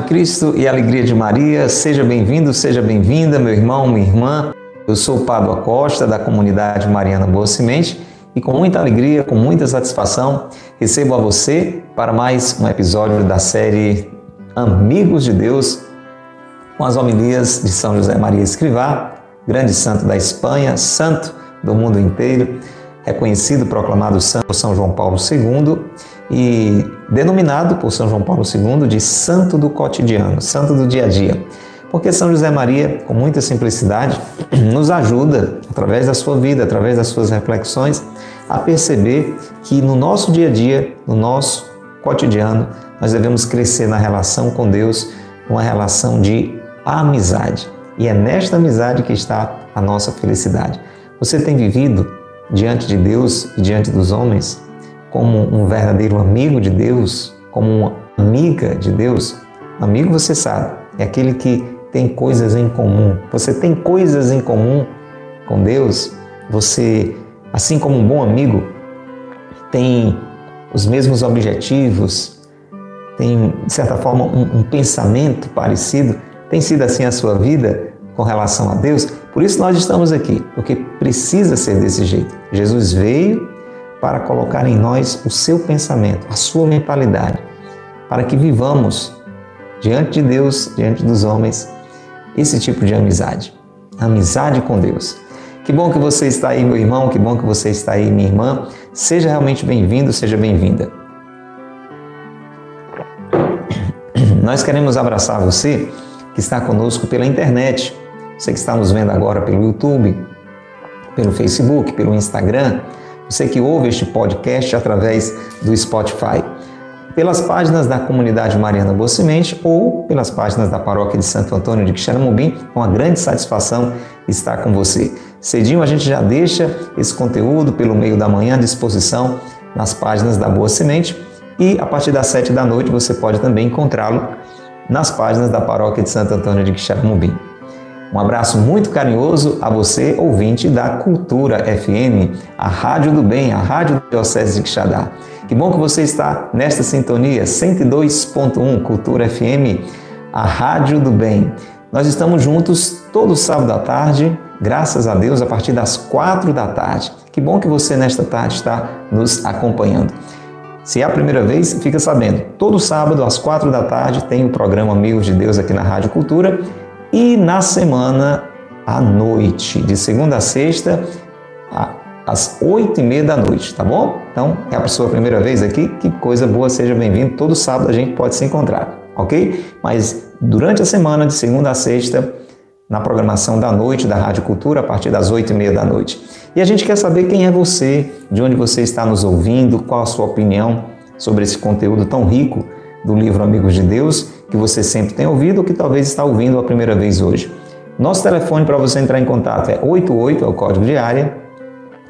de Cristo e alegria de Maria, seja bem-vindo, seja bem-vinda, meu irmão, minha irmã. Eu sou o Pablo Acosta, da comunidade Mariana Boa Semente, e com muita alegria, com muita satisfação, recebo a você para mais um episódio da série Amigos de Deus, com as homilias de São José Maria Escrivá, grande santo da Espanha, santo do mundo inteiro, reconhecido, proclamado santo por São João Paulo II e denominado por São João Paulo II de santo do cotidiano, santo do dia a dia. Porque São José Maria, com muita simplicidade, nos ajuda, através da sua vida, através das suas reflexões, a perceber que no nosso dia a dia, no nosso cotidiano, nós devemos crescer na relação com Deus, uma relação de amizade. E é nesta amizade que está a nossa felicidade. Você tem vivido diante de Deus e diante dos homens como um verdadeiro amigo de Deus, como uma amiga de Deus? Amigo, você sabe, é aquele que tem coisas em comum. Você tem coisas em comum com Deus? Você, assim como um bom amigo, tem os mesmos objetivos, tem, de certa forma, um, um pensamento parecido? Tem sido assim a sua vida com relação a Deus? Por isso nós estamos aqui, porque precisa ser desse jeito. Jesus veio para colocar em nós o seu pensamento, a sua mentalidade, para que vivamos diante de Deus, diante dos homens, esse tipo de amizade. Amizade com Deus. Que bom que você está aí, meu irmão, que bom que você está aí, minha irmã. Seja realmente bem-vindo, seja bem-vinda. Nós queremos abraçar você que está conosco pela internet. Você que está nos vendo agora pelo YouTube, pelo Facebook, pelo Instagram, você que ouve este podcast através do Spotify, pelas páginas da comunidade Mariana Boa Semente ou pelas páginas da paróquia de Santo Antônio de Quixaramubim, com uma grande satisfação estar com você. Cedinho a gente já deixa esse conteúdo pelo meio da manhã à disposição nas páginas da Boa Semente e a partir das sete da noite você pode também encontrá-lo nas páginas da paróquia de Santo Antônio de Quixaramubim. Um abraço muito carinhoso a você, ouvinte da Cultura FM, a Rádio do Bem, a Rádio Diocese de Quixadá. Que bom que você está nesta sintonia 102.1 Cultura FM, a Rádio do Bem. Nós estamos juntos todo sábado à tarde, graças a Deus, a partir das quatro da tarde. Que bom que você nesta tarde está nos acompanhando. Se é a primeira vez, fica sabendo, todo sábado às quatro da tarde tem o programa Amigos de Deus aqui na Rádio Cultura e na semana à noite, de segunda a sexta, às oito e meia da noite, tá bom? Então, é a sua primeira vez aqui, que coisa boa, seja bem-vindo. Todo sábado a gente pode se encontrar, ok? Mas durante a semana, de segunda a sexta, na programação da noite da Rádio Cultura, a partir das oito e meia da noite. E a gente quer saber quem é você, de onde você está nos ouvindo, qual a sua opinião sobre esse conteúdo tão rico do livro Amigos de Deus que você sempre tem ouvido ou que talvez está ouvindo a primeira vez hoje. Nosso telefone para você entrar em contato é 88, é o código de área,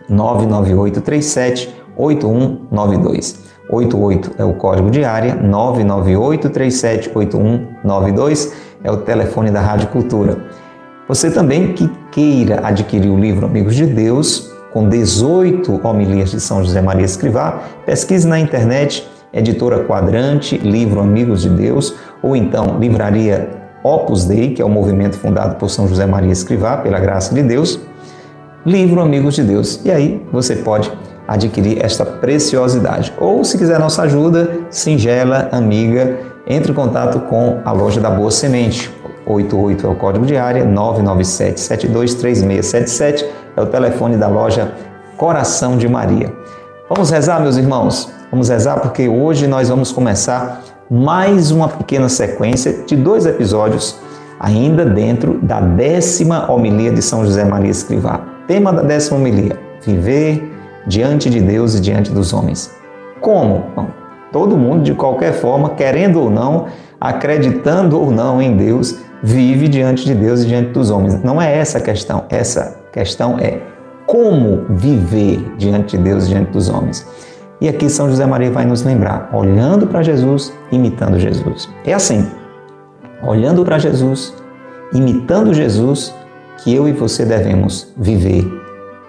99837 8192. 88 é o código de área, 998378192 é o telefone da Rádio Cultura. Você também que queira adquirir o livro Amigos de Deus, com 18 homilias de São José Maria Escrivá, pesquise na internet Editora Quadrante, livro Amigos de Deus, ou então Livraria Opus Dei, que é o movimento fundado por São José Maria Escrivá, pela graça de Deus, livro Amigos de Deus. E aí você pode adquirir esta preciosidade. Ou se quiser nossa ajuda, singela, amiga, entre em contato com a loja da Boa Semente. 88 é o código de área, 997 723677 é o telefone da loja Coração de Maria. Vamos rezar, meus irmãos? Vamos rezar porque hoje nós vamos começar mais uma pequena sequência de dois episódios, ainda dentro da décima homilia de São José Maria Escrivá. Tema da décima homilia: viver diante de Deus e diante dos homens. Como? Bom, todo mundo, de qualquer forma, querendo ou não, acreditando ou não em Deus, vive diante de Deus e diante dos homens. Não é essa a questão. Essa questão é como viver diante de Deus e diante dos homens. E aqui São José Maria vai nos lembrar, olhando para Jesus, imitando Jesus. É assim, olhando para Jesus, imitando Jesus, que eu e você devemos viver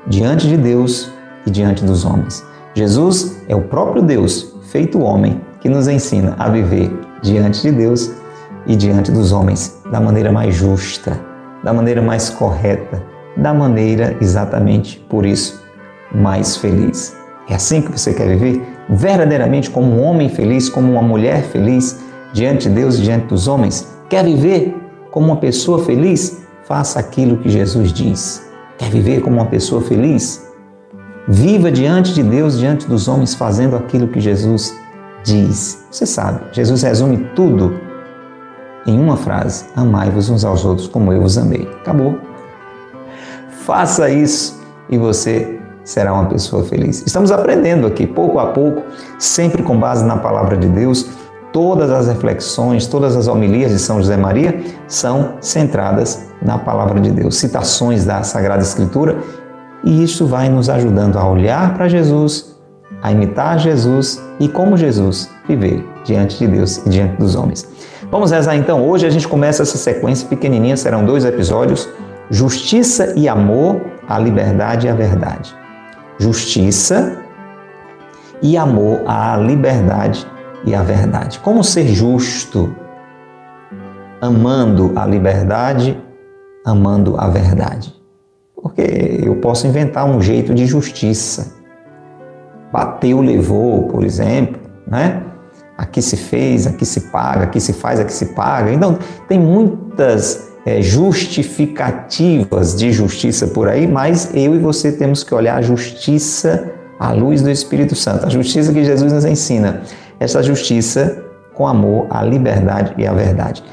diante de Deus e diante dos homens. Jesus é o próprio Deus, feito homem, que nos ensina a viver diante de Deus e diante dos homens da maneira mais justa, da maneira mais correta, da maneira exatamente por isso mais feliz. É assim que você quer viver? Verdadeiramente como um homem feliz, como uma mulher feliz diante de Deus e diante dos homens? Quer viver como uma pessoa feliz? Faça aquilo que Jesus diz. Quer viver como uma pessoa feliz? Viva diante de Deus, diante dos homens, fazendo aquilo que Jesus diz. Você sabe, Jesus resume tudo em uma frase: Amai-vos uns aos outros como eu vos amei. Acabou. Faça isso e você será uma pessoa feliz. Estamos aprendendo aqui, pouco a pouco, sempre com base na palavra de Deus. Todas as reflexões, todas as homilias de São José Maria são centradas na palavra de Deus, citações da Sagrada Escritura, e isso vai nos ajudando a olhar para Jesus, a imitar Jesus e, como Jesus, viver diante de Deus e diante dos homens. Vamos rezar então. Hoje a gente começa essa sequência pequenininha, serão dois episódios: Justiça e Amor, a Liberdade e a Verdade. Justiça e amor à liberdade e à verdade. Como ser justo, amando a liberdade, amando a verdade. Porque eu posso inventar um jeito de justiça. Bateu, levou, por exemplo, né? Aqui se fez, aqui se paga, aqui se faz, aqui se paga. Então, tem muitas é, justificativas de justiça por aí, mas eu e você temos que olhar a justiça à luz do Espírito Santo, a justiça que Jesus nos ensina. Essa justiça com amor à liberdade e à verdade.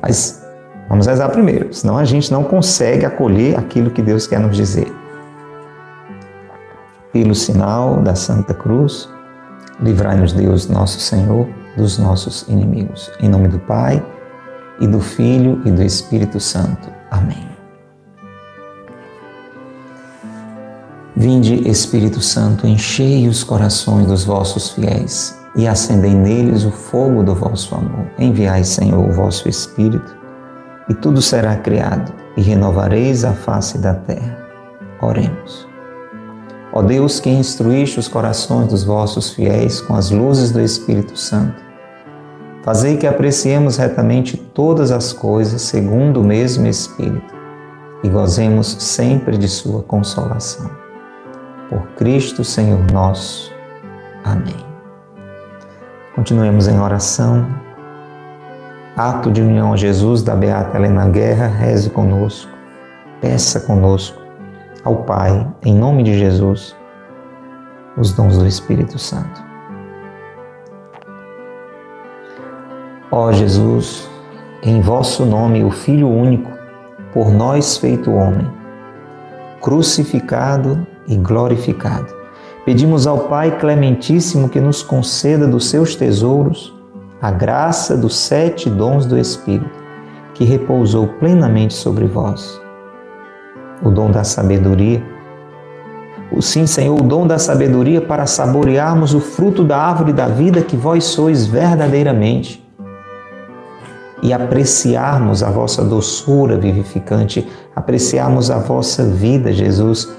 Mas vamos rezar primeiro, senão a gente não consegue acolher aquilo que Deus quer nos dizer. Pelo sinal da Santa Cruz, livrai-nos Deus, nosso Senhor, dos nossos inimigos. Em nome do Pai, e do Filho e do Espírito Santo. Amém. Vinde, Espírito Santo, enchei os corações dos vossos fiéis e acendei neles o fogo do vosso amor. Enviai, Senhor, o vosso Espírito, e tudo será criado, e renovareis a face da terra. Oremos. Ó Deus, que instruíste os corações dos vossos fiéis com as luzes do Espírito Santo, Fazei que apreciemos retamente todas as coisas segundo o mesmo Espírito e gozemos sempre de Sua consolação. Por Cristo, Senhor nosso. Amém. Continuemos em oração. Ato de união a Jesus da Beata Helena Guerra, reze conosco, peça conosco ao Pai, em nome de Jesus, os dons do Espírito Santo. Ó Jesus, em vosso nome, o Filho único, por nós feito homem, crucificado e glorificado, pedimos ao Pai Clementíssimo que nos conceda dos seus tesouros a graça dos sete dons do Espírito, que repousou plenamente sobre vós. O dom da sabedoria, sim, Senhor, o dom da sabedoria para saborearmos o fruto da árvore da vida que vós sois verdadeiramente e apreciarmos a vossa doçura vivificante, apreciarmos a vossa vida, Jesus,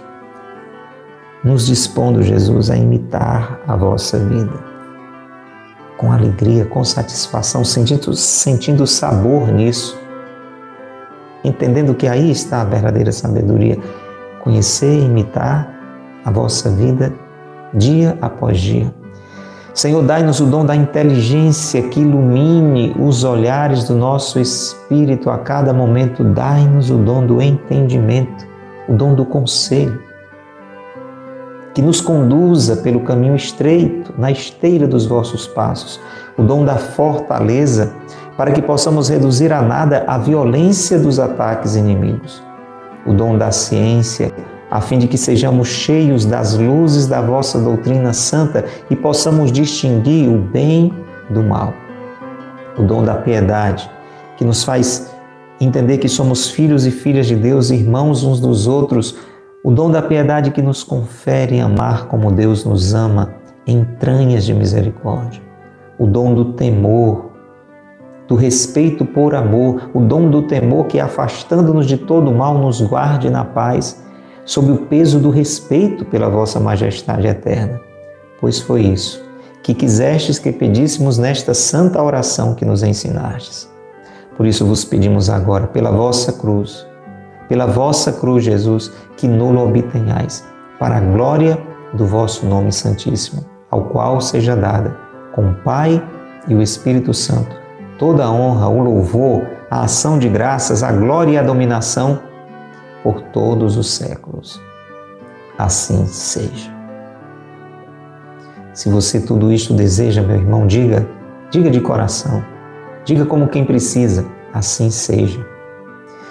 nos dispondo, Jesus, a imitar a vossa vida. Com alegria, com satisfação, sentindo, sentindo sabor nisso, entendendo que aí está a verdadeira sabedoria. Conhecer e imitar a vossa vida dia após dia Senhor, dai-nos o dom da inteligência que ilumine os olhares do nosso espírito a cada momento. Dai-nos o dom do entendimento, o dom do conselho, que nos conduza pelo caminho estreito, na esteira dos vossos passos. O dom da fortaleza, para que possamos reduzir a nada a violência dos ataques inimigos. O dom da ciência, a fim de que sejamos cheios das luzes da vossa doutrina santa e possamos distinguir o bem do mal. O dom da piedade, que nos faz entender que somos filhos e filhas de Deus, irmãos uns dos outros. O dom da piedade que nos confere amar como Deus nos ama, entranhas de misericórdia. O dom do temor, do respeito por amor, o dom do temor que, afastando-nos de todo mal, nos guarde na paz, sob o peso do respeito pela vossa majestade eterna. Pois foi isso que quisestes que pedíssemos nesta santa oração que nos ensinastes. Por isso vos pedimos agora, pela vossa cruz, pela vossa cruz, Jesus, que nulo obtenhais, para a glória do vosso nome santíssimo, ao qual seja dada, com o Pai e o Espírito Santo, toda a honra, o louvor, a ação de graças, a glória e a dominação por todos os séculos. Assim seja. Se você tudo isto deseja, meu irmão, diga, diga de coração. Diga como quem precisa, assim seja.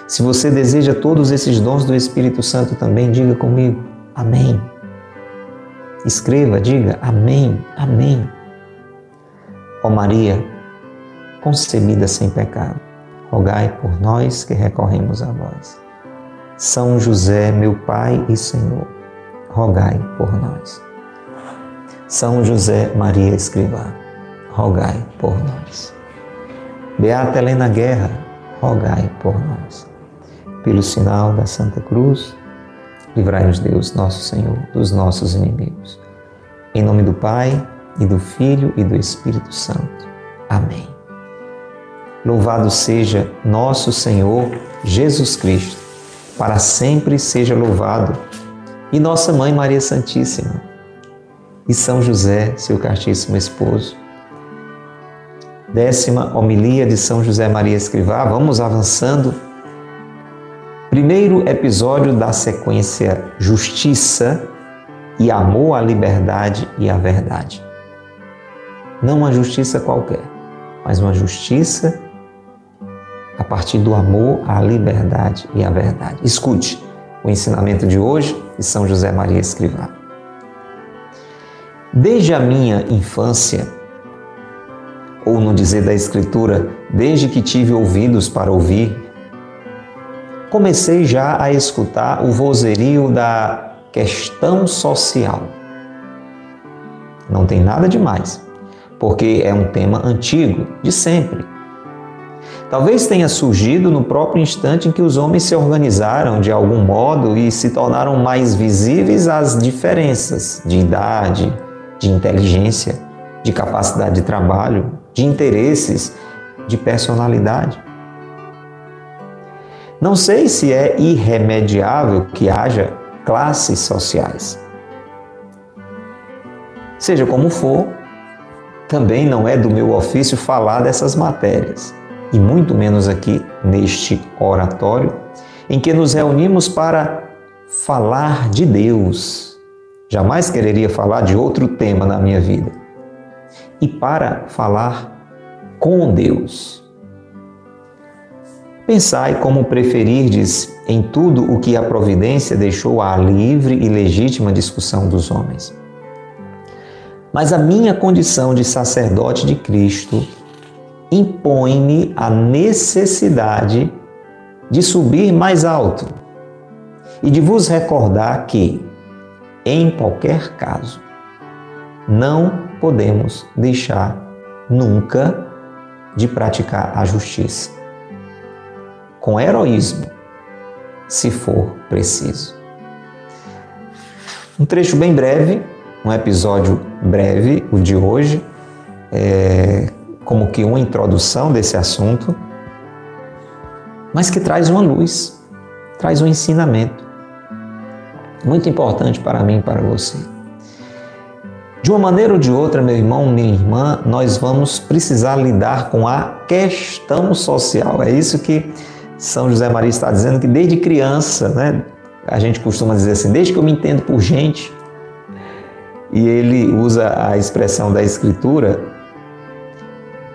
Se você deseja todos esses dons do Espírito Santo também, diga comigo, amém. Escreva, diga amém, amém. Ó Maria, concebida sem pecado, rogai por nós que recorremos a vós. São José, meu Pai e Senhor, rogai por nós. São José Maria Escrivá, rogai por nós. Beata Helena Guerra, rogai por nós. Pelo sinal da Santa Cruz, livrai-nos Deus, nosso Senhor, dos nossos inimigos. Em nome do Pai, e do Filho e do Espírito Santo. Amém. Louvado seja nosso Senhor Jesus Cristo, para sempre seja louvado, e nossa Mãe Maria Santíssima e São José, seu castíssimo esposo. Décima homilia de São José Maria Escrivá. Vamos avançando. Primeiro episódio da sequência Justiça e Amor à Liberdade e à Verdade. Não uma justiça qualquer, mas uma justiça a partir do amor à liberdade e à verdade. Escute o ensinamento de hoje de São José Maria Escrivá. Desde a minha infância, ou no dizer da Escritura, desde que tive ouvidos para ouvir, comecei já a escutar o vozerio da questão social. Não tem nada demais, porque é um tema antigo, de sempre. Talvez tenha surgido no próprio instante em que os homens se organizaram de algum modo e se tornaram mais visíveis as diferenças de idade, de inteligência, de capacidade de trabalho, de interesses, de personalidade. Não sei se é irremediável que haja classes sociais. Seja como for, também não é do meu ofício falar dessas matérias, e muito menos aqui neste oratório, em que nos reunimos para falar de Deus Jamais quereria falar de outro tema na minha vida. E para falar com Deus. Pensai como preferirdes em tudo o que a providência deixou à livre e legítima discussão dos homens. Mas a minha condição de sacerdote de Cristo impõe-me a necessidade de subir mais alto e de vos recordar que, em qualquer caso, não podemos deixar nunca de praticar a justiça. Com heroísmo, se for preciso. Um trecho bem breve, um episódio breve, o de hoje, é como que uma introdução desse assunto, mas que traz uma luz, traz um ensinamento muito importante para mim e para você. De uma maneira ou de outra, meu irmão, minha irmã, nós vamos precisar lidar com a questão social. É isso que São José Maria está dizendo que desde criança, né, a gente costuma dizer assim, desde que eu me entendo por gente, e ele usa a expressão da Escritura,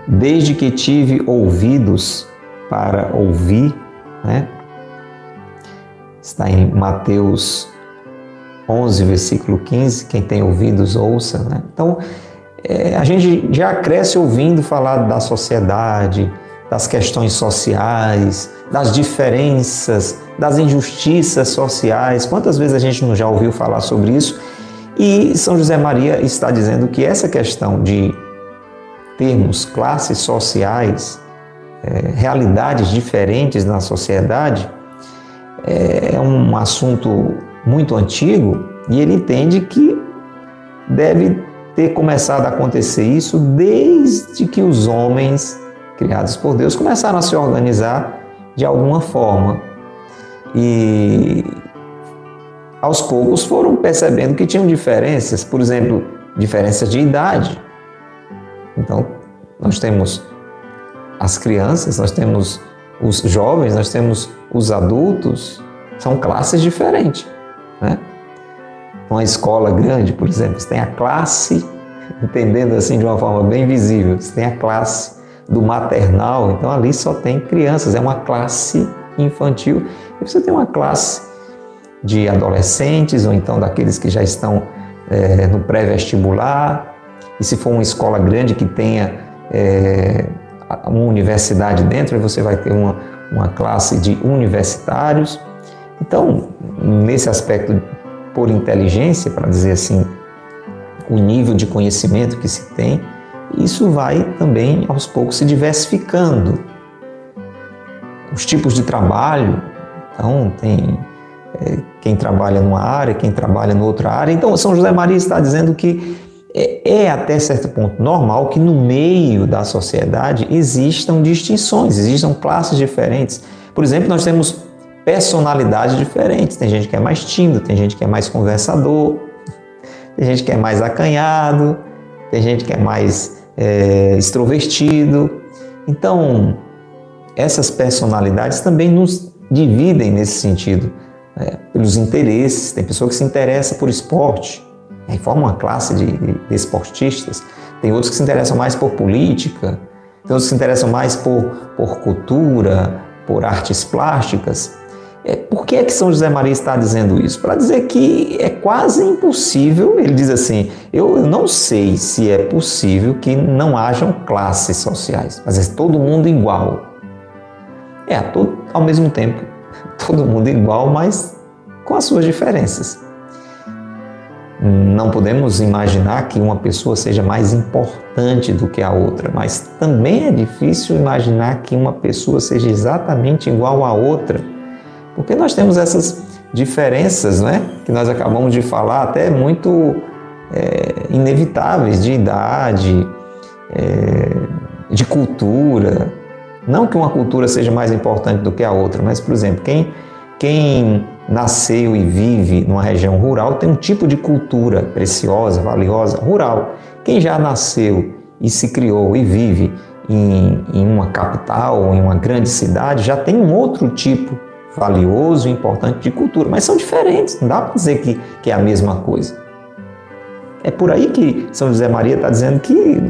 desde que tive ouvidos para ouvir, né? está em Mateus 11, versículo 15, quem tem ouvidos ouça. Né? Então, é, a gente já cresce ouvindo falar da sociedade, das questões sociais, das diferenças, das injustiças sociais. Quantas vezes a gente não já ouviu falar sobre isso? E São José Maria está dizendo que essa questão de termos classes sociais é, realidades diferentes na sociedade, é, é um assunto muito antigo e ele entende que deve ter começado a acontecer isso desde que os homens criados por Deus começaram a se organizar de alguma forma. E aos poucos foram percebendo que tinham diferenças, por exemplo, diferenças de idade. Então, nós temos as crianças, nós temos os jovens, nós temos os adultos, são classes diferentes. Né? Uma escola grande, por exemplo, você tem a classe, entendendo assim de uma forma bem visível, você tem a classe do maternal, então ali só tem crianças, é uma classe infantil, e você tem uma classe de adolescentes, ou então daqueles que já estão é, no pré-vestibular, e se for uma escola grande que tenha é, uma universidade dentro, você vai ter uma, uma classe de universitários. Então, nesse aspecto por inteligência, para dizer assim, o nível de conhecimento que se tem, isso vai também aos poucos se diversificando. Os tipos de trabalho, então tem é, quem trabalha numa área, quem trabalha em outra área. Então São José Maria está dizendo que é, é até certo ponto normal que no meio da sociedade existam distinções, existam classes diferentes. Por exemplo, nós temos personalidades diferentes. Tem gente que é mais tímido, tem gente que é mais conversador, tem gente que é mais acanhado, tem gente que é mais é, extrovertido. Então, essas personalidades também nos dividem nesse sentido, né? pelos interesses. Tem pessoa que se interessa por esporte, aí forma uma classe de, de, esportistas. Tem outros que se interessam mais por política, tem outros que se interessam mais por, por cultura, por artes plásticas. É, por que é que São José Maria está dizendo isso? Para dizer que é quase impossível, ele diz assim, eu, não sei se é possível que não hajam classes sociais, mas é todo mundo igual. É, todo, ao mesmo tempo, todo mundo igual, mas com as suas diferenças. Não podemos imaginar que uma pessoa seja mais importante do que a outra, mas também é difícil imaginar que uma pessoa seja exatamente igual à outra porque nós temos essas diferenças, né, que nós acabamos de falar, até muito é, inevitáveis de idade, é, de cultura. Não que uma cultura seja mais importante do que a outra, mas, por exemplo, quem, quem nasceu e vive numa região rural tem um tipo de cultura preciosa, valiosa, rural. Quem já nasceu e se criou e vive em, em uma capital, em uma grande cidade, já tem um outro tipo valioso e importante de cultura, mas são diferentes, não dá para dizer que, que é a mesma coisa. É por aí que São José Maria está dizendo que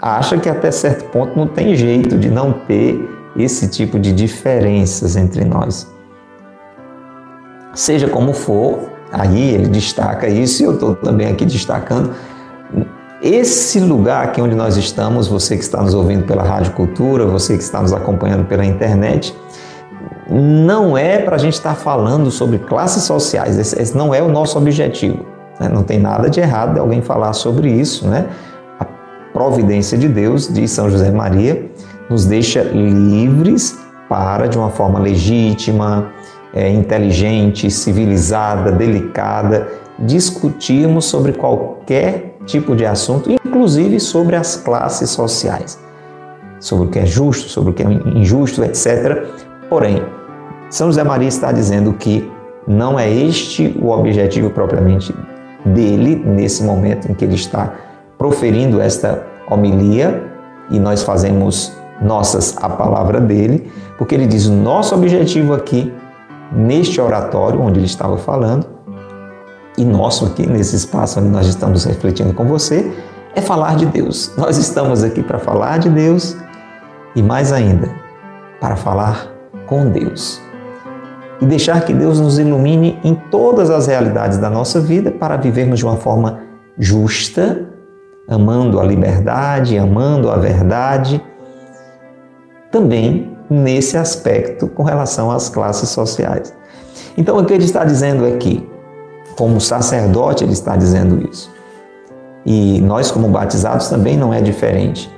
acha que até certo ponto não tem jeito de não ter esse tipo de diferenças entre nós. Seja como for, aí ele destaca isso e eu estou também aqui destacando. Esse lugar aqui onde nós estamos, você que está nos ouvindo pela Rádio Cultura, você que está nos acompanhando pela internet, não é para a gente estar tá falando sobre classes sociais, esse, esse, não é o nosso objetivo. Né? Não tem nada de errado de alguém falar sobre isso. Né? A providência de Deus, de São José Maria, nos deixa livres para, de uma forma legítima, é, inteligente, civilizada, delicada, discutirmos sobre qualquer tipo de assunto, inclusive sobre as classes sociais, sobre o que é justo, sobre o que é injusto, etc Porém, São José Maria está dizendo que não é este o objetivo propriamente dele nesse momento em que ele está proferindo esta homilia e nós fazemos nossas a palavra dele, porque ele diz: o nosso objetivo aqui, neste oratório onde ele estava falando, e nosso aqui nesse espaço onde nós estamos refletindo com você, é falar de Deus. Nós estamos aqui para falar de Deus e mais ainda, para falar com Deus. E deixar que Deus nos ilumine em todas as realidades da nossa vida para vivermos de uma forma justa, amando a liberdade, amando a verdade, também nesse aspecto com relação às classes sociais. Então, o que ele está dizendo é que, como sacerdote, ele está dizendo isso. E nós, como batizados, também não é diferente.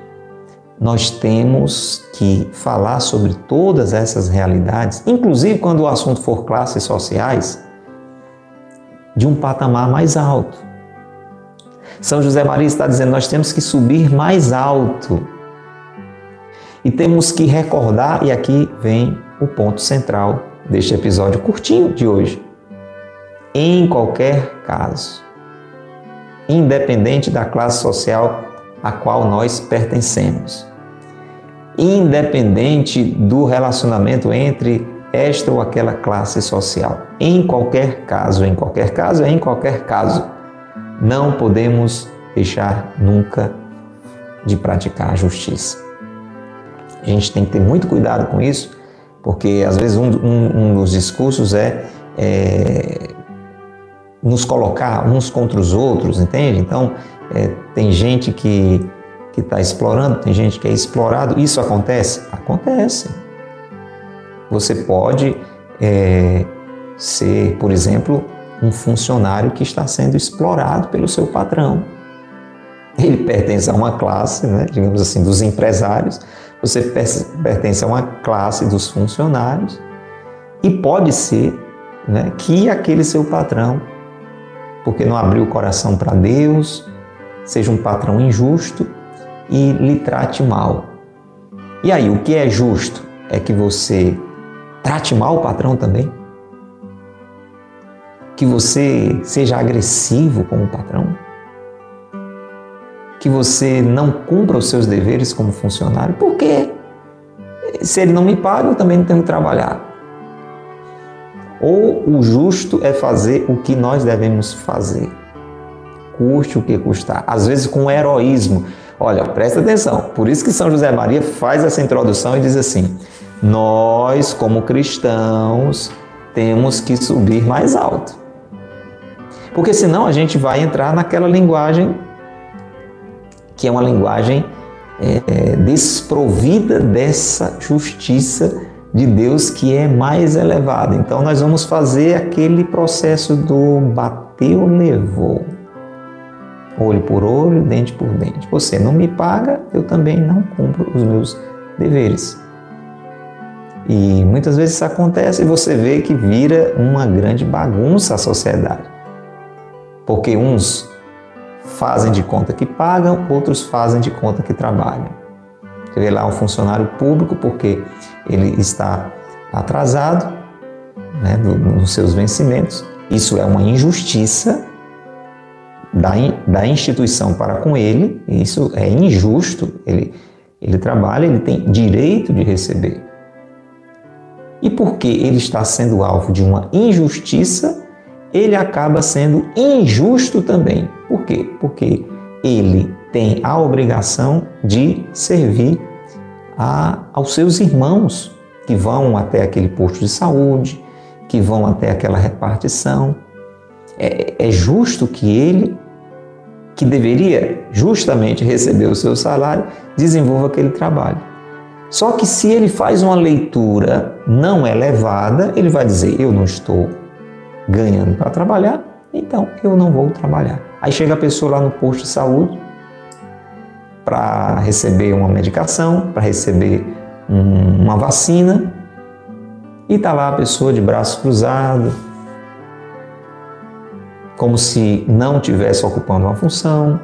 nós temos que falar sobre todas essas realidades, inclusive quando o assunto for classes sociais, de um patamar mais alto. São José Maria está dizendo: nós temos que subir mais alto e temos que recordar, e aqui vem o ponto central deste episódio curtinho de hoje. Em qualquer caso, independente da classe social a qual nós pertencemos, independente do relacionamento entre esta ou aquela classe social, em qualquer caso, em qualquer caso, em qualquer caso, não podemos deixar nunca de praticar a justiça. A gente tem que ter muito cuidado com isso, porque às vezes um, um, um dos discursos é, é, nos colocar uns contra os outros, entende? Então, é, tem gente que que está explorando, tem gente que é explorado. Isso acontece? Acontece. Você pode é, ser, por exemplo, um funcionário que está sendo explorado pelo seu patrão. Ele pertence a uma classe, né, digamos assim, dos empresários, você pertence a uma classe dos funcionários e pode ser né, que aquele seu patrão, porque não abriu o coração para Deus, seja um patrão injusto e lhe trate mal. E aí, o que é justo? É que você trate mal o patrão também? Que você seja agressivo com o patrão? Que você não cumpra os seus deveres como funcionário. Por quê? Se ele não me paga, eu também não tenho que trabalhar. Ou o justo é fazer o que nós devemos fazer. Custe o que custar. Às vezes com heroísmo. Olha, presta atenção. Por isso que São José Maria faz essa introdução e diz assim: Nós, como cristãos, temos que subir mais alto. Porque senão a gente vai entrar naquela linguagem que é uma linguagem é, é, desprovida dessa justiça de Deus que é mais elevada. Então nós vamos fazer aquele processo do bateu, levou. Olho por olho, dente por dente. Você não me paga, eu também não cumpro os meus deveres. E muitas vezes isso acontece e você vê que vira uma grande bagunça a sociedade. Porque uns fazem de conta que pagam, outros fazem de conta que trabalham. Você vê lá um funcionário público porque ele está atrasado né, nos seus vencimentos. Isso é uma injustiça da, da instituição para com ele, isso é injusto. Ele, ele trabalha, ele tem direito de receber. E porque ele está sendo alvo de uma injustiça, ele acaba sendo injusto também. Por quê? Porque ele tem a obrigação de servir a, aos seus irmãos que vão até aquele posto de saúde, que vão até aquela repartição. É, é justo que ele, que deveria justamente receber o seu salário, desenvolva aquele trabalho. Só que se ele faz uma leitura não elevada, ele vai dizer: Eu não estou ganhando para trabalhar, então eu não vou trabalhar. Aí chega a pessoa lá no posto de saúde para receber uma medicação, para receber um, uma vacina, e está lá a pessoa de braço cruzado, como se não tivesse ocupando uma função,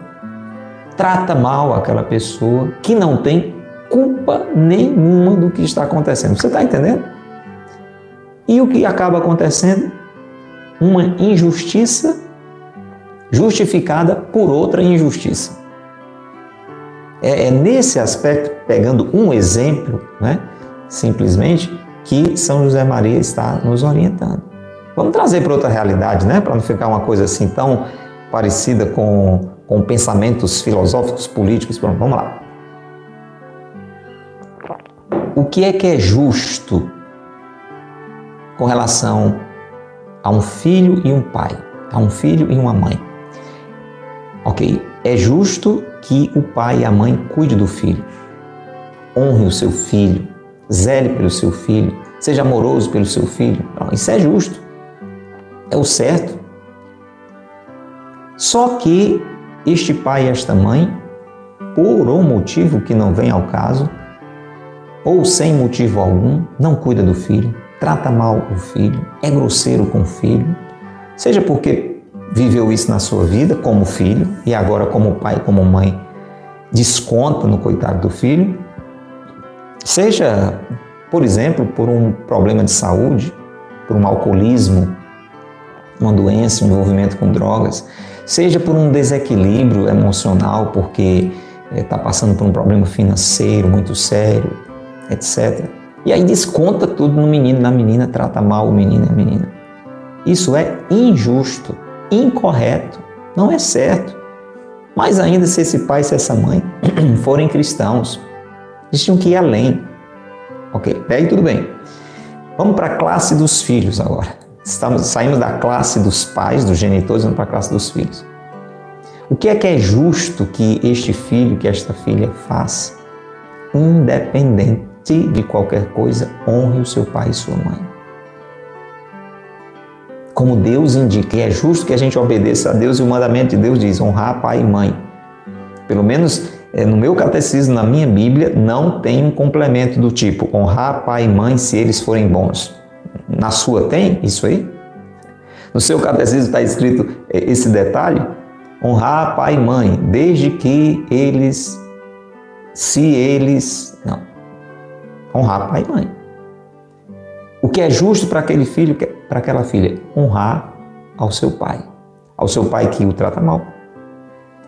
trata mal aquela pessoa que não tem culpa nenhuma do que está acontecendo. Você está entendendo? E o que acaba acontecendo? Uma injustiça justificada por outra injustiça. É, é nesse aspecto, pegando um exemplo, né, simplesmente, que São José Maria está nos orientando. Vamos trazer para outra realidade, né, para não ficar uma coisa assim tão parecida com, com pensamentos filosóficos, políticos. Vamos lá. O que é que é justo com relação a um filho e um pai, a um filho e uma mãe. Ok? É justo que o pai e a mãe cuide do filho, honre o seu filho, zele pelo seu filho, seja amoroso pelo seu filho. Isso é justo, é o certo. Só que este pai e esta mãe por um motivo que não vem ao caso, ou sem motivo algum, não cuida do filho, trata mal o filho, é grosseiro com o filho, seja porque viveu isso na sua vida como filho e agora como pai, como mãe, desconta no coitado do filho, seja, por exemplo, por um problema de saúde, por um alcoolismo, uma doença, um envolvimento com drogas, seja por um desequilíbrio emocional, porque está eh, passando por um problema financeiro muito sério, etc. E aí desconta tudo no menino, na menina, trata mal o menino e a menina. Isso é injusto, incorreto, não é certo. Mais ainda se esse pai e se essa mãe forem cristãos, eles tinham que ir além. Ok, até aí tudo bem. Vamos para a classe dos filhos agora. Estamos, saímos da classe dos pais, dos genitores, vamos para a classe dos filhos. O que é que é justo que este filho, que esta filha faça? Independente de qualquer coisa, honre o seu pai e sua mãe. Como Deus indica, é justo que a gente obedeça a Deus e o mandamento de Deus diz honrar pai e mãe. Pelo menos é, no meu catecismo, na minha Bíblia, não tem um complemento do tipo honrar pai e mãe se eles forem bons. Na sua tem isso aí? No seu catecismo está escrito é, esse detalhe? Honrar pai e mãe, desde que eles, se eles, não, honrar pai e mãe. O que é justo para aquele filho, para aquela filha? Honrar ao seu pai. Ao seu pai que o trata mal.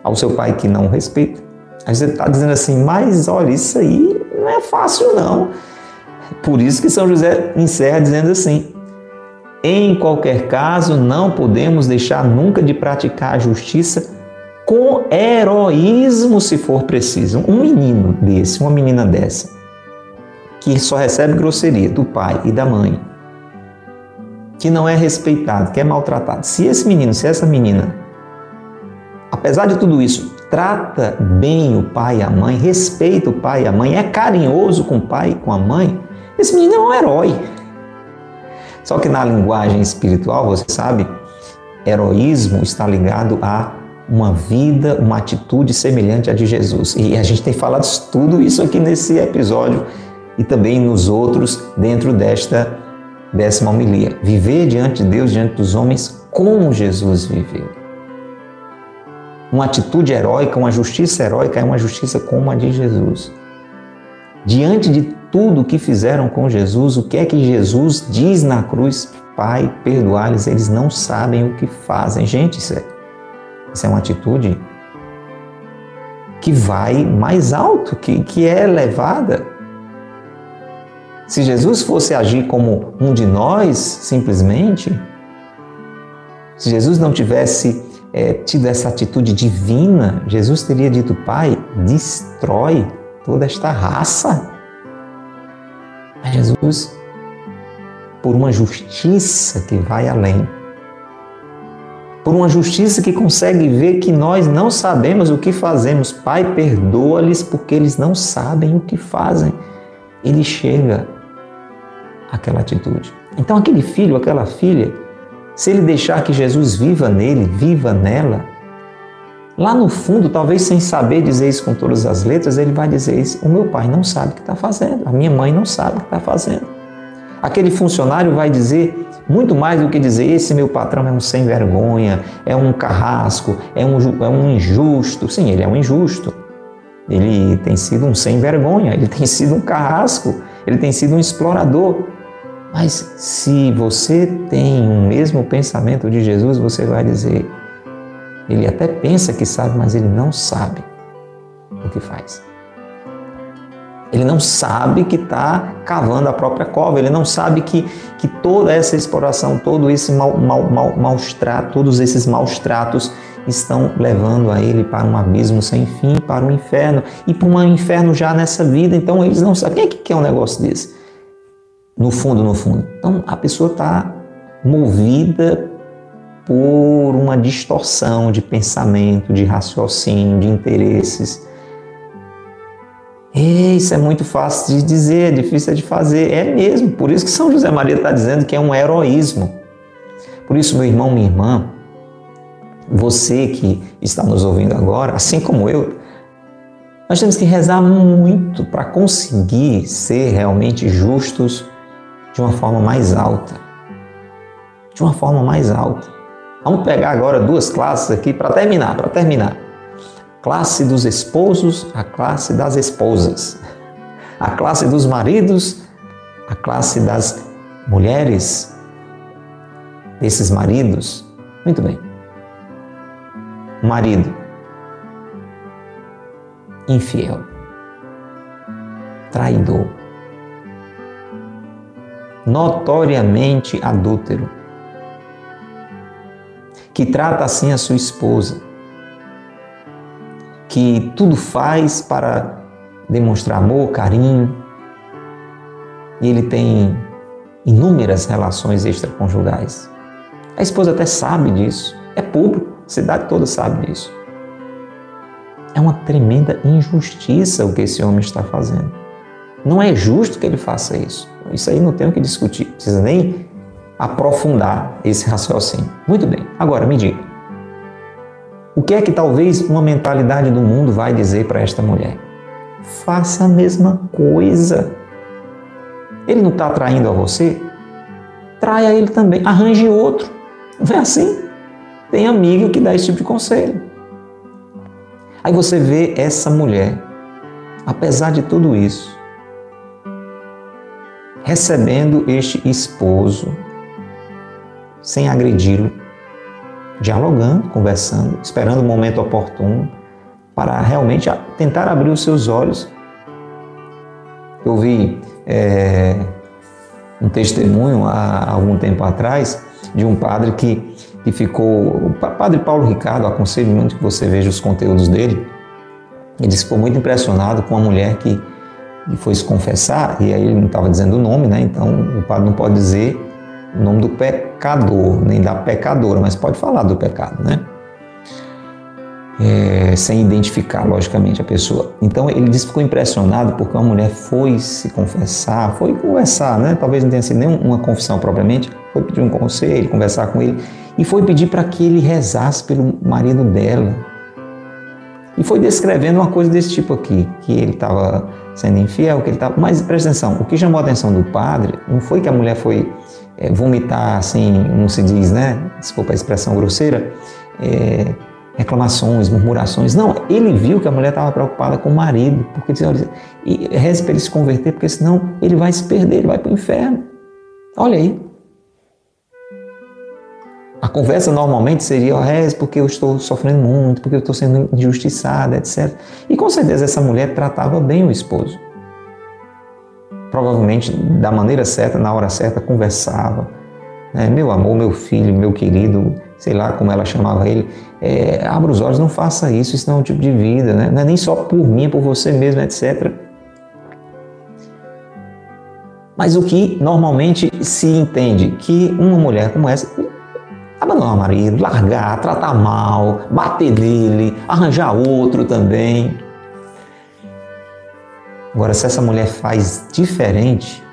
Ao seu pai que não o respeita. Aí você está dizendo assim, mas olha, isso aí não é fácil não. Por isso que São José encerra dizendo assim: em qualquer caso, não podemos deixar nunca de praticar a justiça com heroísmo, se for preciso. Um menino desse, uma menina dessa, que só recebe grosseria do pai e da mãe, que não é respeitado, que é maltratado. Se esse menino, se essa menina, apesar de tudo isso, trata bem o pai e a mãe, respeita o pai e a mãe, é carinhoso com o pai e com a mãe, esse menino é um herói. Só que na linguagem espiritual, você sabe, heroísmo está ligado a uma vida, uma atitude semelhante à de Jesus. E a gente tem falado tudo isso aqui nesse episódio e também nos outros dentro desta décima homilia. Viver diante de Deus, diante dos homens, como Jesus viveu. Uma atitude heróica, uma justiça heróica é uma justiça como a de Jesus. Diante de tudo o que fizeram com Jesus, o que é que Jesus diz na cruz? Pai, perdoar-lhes, eles não sabem o que fazem. Gente, isso é, isso é uma atitude que vai mais alto, que, que é elevada se Jesus fosse agir como um de nós, simplesmente, se Jesus não tivesse é, tido essa atitude divina, Jesus teria dito: Pai, destrói toda esta raça. Mas Jesus, por uma justiça que vai além, por uma justiça que consegue ver que nós não sabemos o que fazemos, Pai, perdoa-lhes porque eles não sabem o que fazem. Ele chega aquela atitude. Então, aquele filho, aquela filha, se ele deixar que Jesus viva nele, viva nela, lá no fundo, talvez sem saber dizer isso com todas as letras, ele vai dizer isso: o meu pai não sabe o que está fazendo, a minha mãe não sabe o que está fazendo. Aquele funcionário vai dizer muito mais do que dizer: esse meu patrão é um sem vergonha, é um carrasco, é um, é um injusto. Sim, ele é um injusto. Ele tem sido um sem vergonha, ele tem sido um carrasco, ele tem sido um explorador. Mas se você tem o mesmo pensamento de Jesus, você vai dizer: ele até pensa que sabe, mas ele não sabe o que faz. Ele não sabe que está cavando a própria cova, ele não sabe que, que toda essa exploração, todo esse mal, mal, mal, todos esses maus tratos estão levando a ele para um abismo sem fim, para um inferno e para um inferno já nessa vida. Então eles não sabem. Quem é que quer um negócio desse? No fundo, no fundo. Então a pessoa está movida por uma distorção de pensamento, de raciocínio, de interesses. E isso é muito fácil de dizer, é difícil de fazer. É mesmo, por isso que São José Maria está dizendo que é um heroísmo. Por isso, meu irmão, minha irmã, você que está nos ouvindo agora, assim como eu, Nós temos que rezar muito para conseguir ser realmente justos de uma forma mais alta. De uma forma mais alta. Vamos pegar agora duas classes aqui para terminar, para terminar. Classe dos esposos, a classe das esposas. A classe dos maridos, a classe das mulheres, desses maridos. Muito bem. Marido infiel, traidor, notoriamente adúltero, que trata assim a sua esposa, que tudo faz para demonstrar amor, carinho, e ele tem inúmeras relações extraconjugais. A esposa até sabe disso, é público, a cidade toda sabe disso. É uma tremenda injustiça o que esse homem está fazendo. Não é justo que ele faça isso. Isso aí não tem o que discutir, precisa nem aprofundar esse raciocínio. Muito bem, agora me diga. O que é que talvez uma mentalidade do mundo vai dizer para esta mulher? Faça a mesma coisa. Ele não está atraindo a você? Traia ele também. Arranje outro. Não é assim? Tem amiga que dá esse tipo de conselho. Aí você vê essa mulher, apesar de tudo isso, recebendo este esposo, sem agredi-lo, dialogando, conversando, esperando o momento oportuno para realmente tentar abrir os seus olhos. Eu vi é, um testemunho há algum tempo atrás de um padre que que ficou. O padre Paulo Ricardo, aconselho muito que você veja os conteúdos dele. Ele ficou muito impressionado com uma mulher que, que foi se confessar, e aí ele não estava dizendo o nome, né? Então o padre não pode dizer o nome do pecador, nem da pecadora, mas pode falar do pecado, né? É, sem identificar, logicamente, a pessoa. Então ele disse que ficou impressionado porque uma mulher foi se confessar, foi conversar, né? Talvez não tenha sido nem uma confissão propriamente, foi pedir um conselho, conversar com ele e foi pedir para que ele rezasse pelo marido dela. E foi descrevendo uma coisa desse tipo aqui, que ele estava sendo infiel, que ele estava. Mas presta atenção, o que chamou a atenção do padre não foi que a mulher foi é, vomitar assim, não se diz, né? Desculpa a expressão grosseira, é, reclamações, murmurações. Não, ele viu que a mulher estava preocupada com o marido, porque dizia, olha, reze para ele se converter, porque senão ele vai se perder, ele vai para o inferno. Olha aí. A conversa normalmente seria, oh, é porque eu estou sofrendo muito, porque eu estou sendo injustiçada, etc. E com certeza essa mulher tratava bem o esposo. Provavelmente da maneira certa, na hora certa, conversava. Né? Meu amor, meu filho, meu querido, sei lá como ela chamava ele, é, abra os olhos, não faça isso, isso não é um tipo de vida, né? não é nem só por mim, é por você mesmo, etc. Mas o que normalmente se entende que uma mulher como essa Abandonar o marido, largar, tratar mal, bater nele, arranjar outro também. Agora, se essa mulher faz diferente,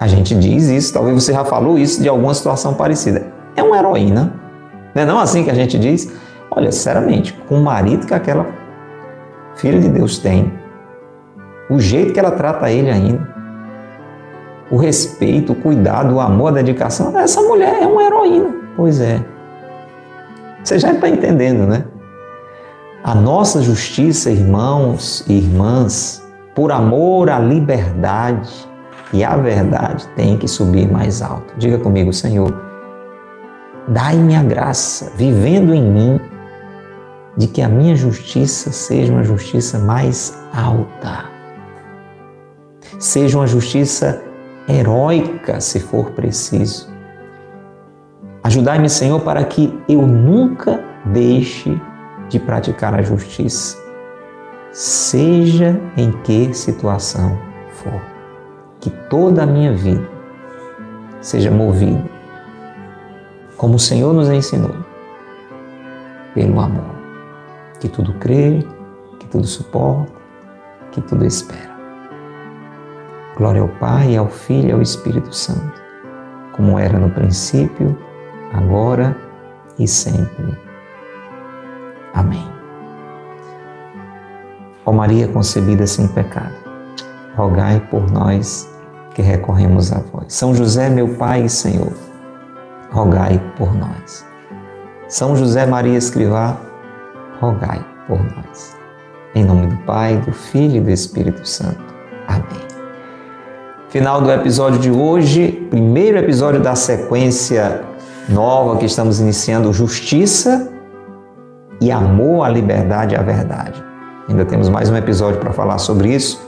a gente diz isso, talvez você já falou isso de alguma situação parecida. É uma heroína. Não é não assim que a gente diz? Olha, sinceramente, com o marido que aquela filha de Deus tem, o jeito que ela trata ele ainda, o respeito, o cuidado, o amor, a dedicação, essa mulher é uma heroína. Pois é. Você já está entendendo, né? A nossa justiça, irmãos e irmãs, por amor à liberdade e à verdade, tem que subir mais alto. Diga comigo, Senhor, dai-me a graça, vivendo em mim, de que a minha justiça seja uma justiça mais alta. Seja uma justiça heróica, se for preciso Ajudai-me, Senhor, para que eu nunca deixe de praticar a justiça, seja em que situação for. Que toda a minha vida seja movida, como o Senhor nos ensinou, pelo amor, que tudo crê, que tudo suporta, que tudo espera. Glória ao Pai, ao Filho e ao Espírito Santo, como era no princípio, agora e sempre. Amém. Ó Maria concebida sem pecado, rogai por nós que recorremos a vós. São José, meu Pai e Senhor, rogai por nós. São José Maria Escrivá, rogai por nós. Em nome do Pai, do Filho e do Espírito Santo. Amém. Final do episódio de hoje, primeiro episódio da sequência nova que estamos iniciando, Justiça e Amor à Liberdade e à Verdade. Ainda temos mais um episódio para falar sobre isso.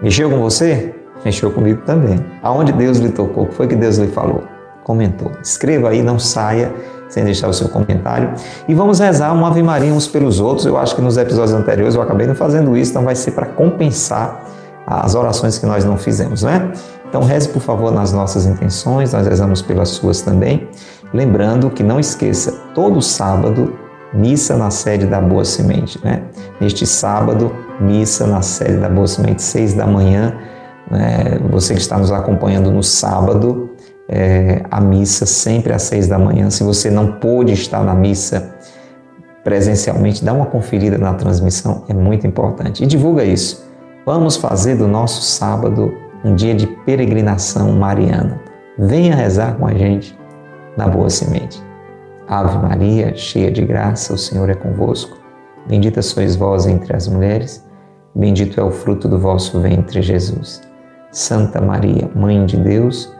Mexeu com você? Mexeu comigo também. Aonde Deus lhe tocou? O que foi que Deus lhe falou? Comentou. Escreva aí, não saia sem deixar o seu comentário. E vamos rezar uma Ave Maria uns pelos outros. Eu acho que nos episódios anteriores eu acabei não fazendo isso, então vai ser para compensar as orações que nós não fizemos, né? Então reze por favor nas nossas intenções, nós rezamos pelas suas também. Lembrando que não esqueça, todo sábado, missa na sede da Boa Semente, né? Neste sábado, missa na sede da Boa Semente, seis da manhã. Né? Você que está nos acompanhando no sábado, é, a missa sempre às seis da manhã. Se você não pôde estar na missa presencialmente, dá uma conferida na transmissão, é muito importante. E divulga isso. Vamos fazer do nosso sábado um dia de peregrinação mariana. Venha rezar com a gente na Boa Semente. Ave Maria, cheia de graça, o Senhor é convosco. Bendita sois vós entre as mulheres, bendito é o fruto do vosso ventre, Jesus. Santa Maria, Mãe de Deus,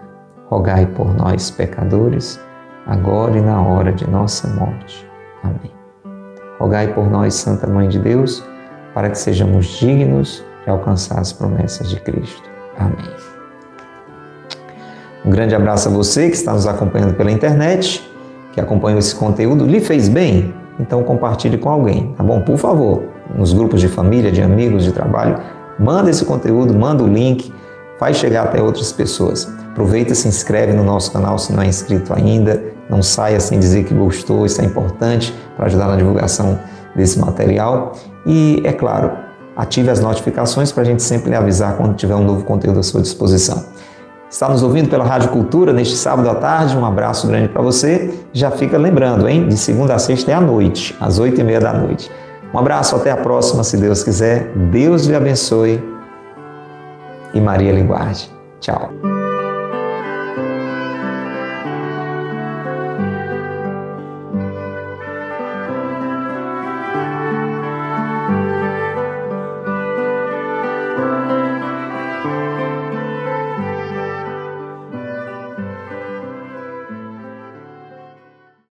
rogai por nós, pecadores, agora e na hora de nossa morte. Amém. Rogai por nós, Santa Mãe de Deus, para que sejamos dignos alcançar as promessas de Cristo. Amém. Um grande abraço a você que está nos acompanhando pela internet, que acompanhou esse conteúdo. Lhe fez bem? Então compartilhe com alguém, tá bom? Por favor, nos grupos de família, de amigos, de trabalho, manda esse conteúdo, manda o link, faz chegar até outras pessoas. Aproveita, se inscreve no nosso canal se não é inscrito ainda. Não saia sem dizer que gostou, isso é importante para ajudar na divulgação desse material. E, é claro, ative as notificações para a gente sempre lhe avisar quando tiver um novo conteúdo à sua disposição. Está nos ouvindo pela Rádio Cultura neste sábado à tarde? Um abraço grande para você. Já fica lembrando, hein? De segunda a sexta é à noite, às oito e meia da noite. Um abraço, até a próxima, se Deus quiser. Deus lhe abençoe e Maria guarde. Tchau.